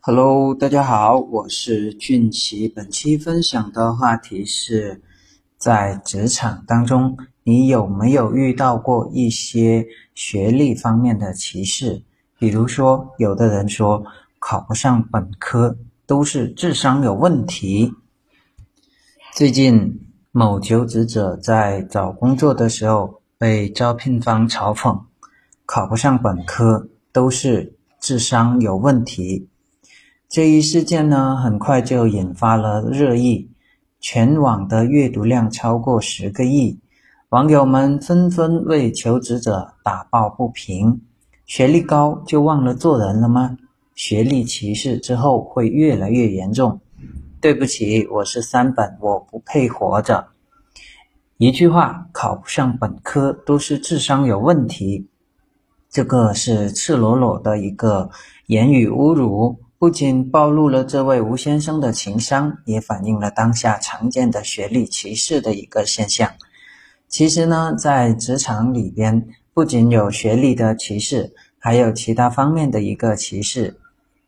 Hello，大家好，我是俊奇。本期分享的话题是在职场当中，你有没有遇到过一些学历方面的歧视？比如说，有的人说考不上本科都是智商有问题。最近，某求职者在找工作的时候被招聘方嘲讽，考不上本科都是智商有问题。这一事件呢，很快就引发了热议，全网的阅读量超过十个亿，网友们纷纷为求职者打抱不平。学历高就忘了做人了吗？学历歧视之后会越来越严重。对不起，我是三本，我不配活着。一句话，考不上本科都是智商有问题，这个是赤裸裸的一个言语侮辱。不仅暴露了这位吴先生的情商，也反映了当下常见的学历歧视的一个现象。其实呢，在职场里边，不仅有学历的歧视，还有其他方面的一个歧视。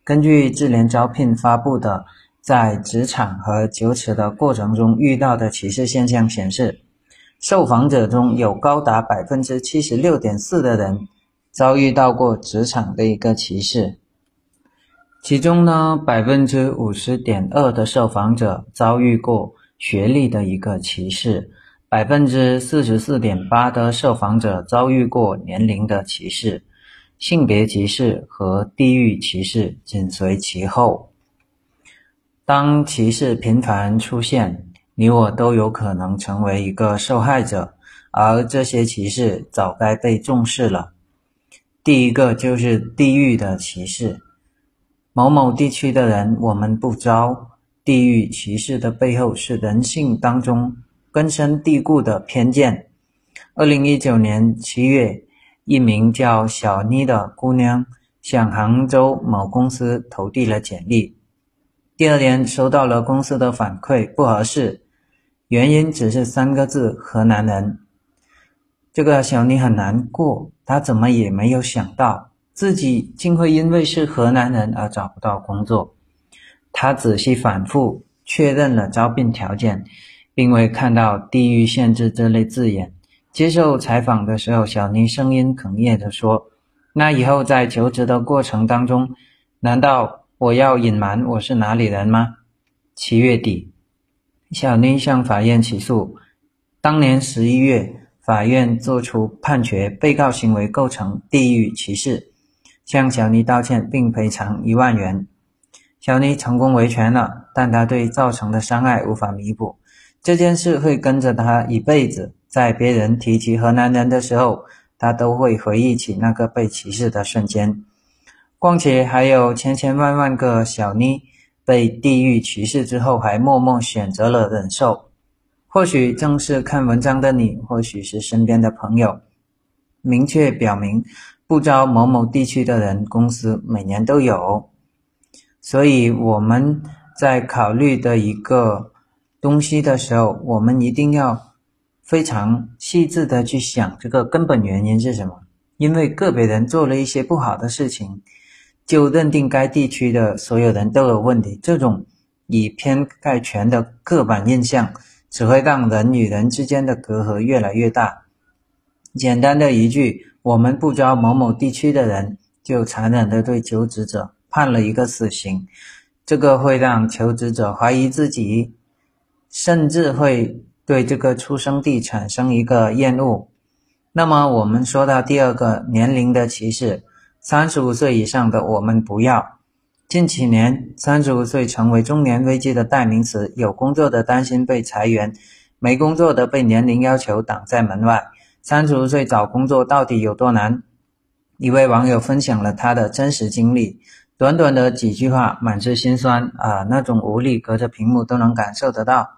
根据智联招聘发布的在职场和求职的过程中遇到的歧视现象显示，受访者中有高达百分之七十六点四的人遭遇到过职场的一个歧视。其中呢，百分之五十点二的受访者遭遇过学历的一个歧视，百分之四十四点八的受访者遭遇过年龄的歧视，性别歧视和地域歧视紧随其后。当歧视频繁出现，你我都有可能成为一个受害者，而这些歧视早该被重视了。第一个就是地域的歧视。某某地区的人，我们不招。地域歧视的背后是人性当中根深蒂固的偏见。二零一九年七月，一名叫小妮的姑娘向杭州某公司投递了简历，第二年收到了公司的反馈不合适，原因只是三个字：河南人。这个小妮很难过，她怎么也没有想到。自己竟会因为是河南人而找不到工作。他仔细反复确认了招聘条件，并未看到地域限制这类字眼。接受采访的时候，小妮声音哽咽地说：“那以后在求职的过程当中，难道我要隐瞒我是哪里人吗？”七月底，小妮向法院起诉。当年十一月，法院作出判决，被告行为构成地域歧视。向小妮道歉并赔偿一万元，小妮成功维权了，但她对造成的伤害无法弥补，这件事会跟着她一辈子。在别人提起河南人的时候，她都会回忆起那个被歧视的瞬间。况且还有千千万万个小妮被地域歧视之后，还默默选择了忍受。或许正是看文章的你，或许是身边的朋友，明确表明。不招某某地区的人，公司每年都有，所以我们在考虑的一个东西的时候，我们一定要非常细致的去想这个根本原因是什么。因为个别人做了一些不好的事情，就认定该地区的所有人都有问题，这种以偏概全的刻板印象，只会让人与人之间的隔阂越来越大。简单的一句。我们不招某某地区的人，就残忍地对求职者判了一个死刑，这个会让求职者怀疑自己，甚至会对这个出生地产生一个厌恶。那么，我们说到第二个年龄的歧视，三十五岁以上的我们不要。近几年，三十五岁成为中年危机的代名词，有工作的担心被裁员，没工作的被年龄要求挡在门外。三十五岁找工作到底有多难？一位网友分享了他的真实经历，短短的几句话，满是心酸啊，那种无力，隔着屏幕都能感受得到。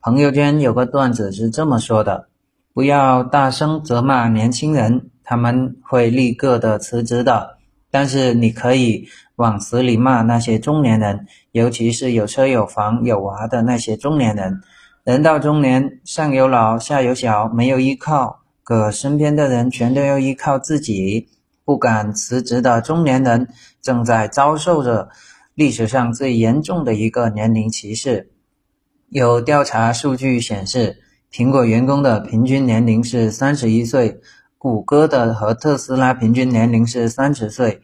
朋友圈有个段子是这么说的：不要大声责骂年轻人，他们会立刻的辞职的。但是你可以往死里骂那些中年人，尤其是有车有房有娃的那些中年人。人到中年，上有老，下有小，没有依靠。可身边的人全都要依靠自己，不敢辞职的中年人正在遭受着历史上最严重的一个年龄歧视。有调查数据显示，苹果员工的平均年龄是三十一岁，谷歌的和特斯拉平均年龄是三十岁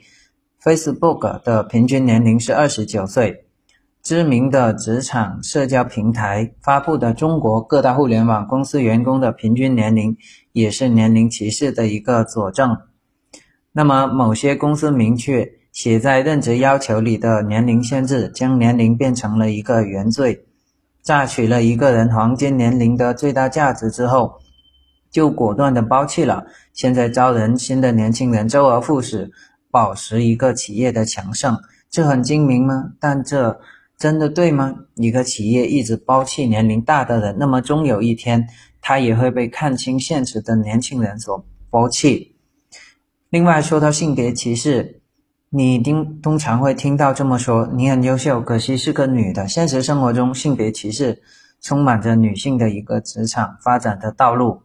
，Facebook 的平均年龄是二十九岁。知名的职场社交平台发布的中国各大互联网公司员工的平均年龄，也是年龄歧视的一个佐证。那么，某些公司明确写在任职要求里的年龄限制，将年龄变成了一个原罪，榨取了一个人黄金年龄的最大价值之后，就果断的抛弃了现在招人新的年轻人，周而复始，保持一个企业的强盛，这很精明吗？但这。真的对吗？一个企业一直抛弃年龄大的人，那么终有一天，他也会被看清现实的年轻人所抛弃。另外，说到性别歧视，你听通常会听到这么说：“你很优秀，可惜是个女的。”现实生活中，性别歧视充满着女性的一个职场发展的道路。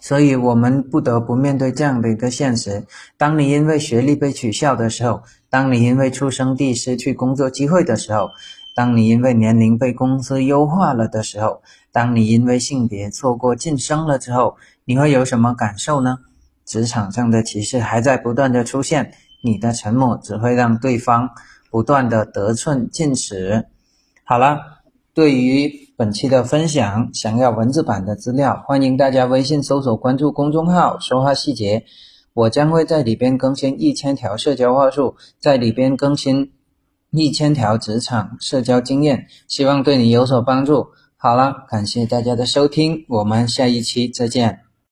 所以，我们不得不面对这样的一个现实：当你因为学历被取笑的时候，当你因为出生地失去工作机会的时候，当你因为年龄被公司优化了的时候，当你因为性别错过晋升了之后，你会有什么感受呢？职场上的歧视还在不断的出现，你的沉默只会让对方不断的得寸进尺。好了。对于本期的分享，想要文字版的资料，欢迎大家微信搜索关注公众号“说话细节”，我将会在里边更新一千条社交话术，在里边更新一千条职场社交经验，希望对你有所帮助。好了，感谢大家的收听，我们下一期再见。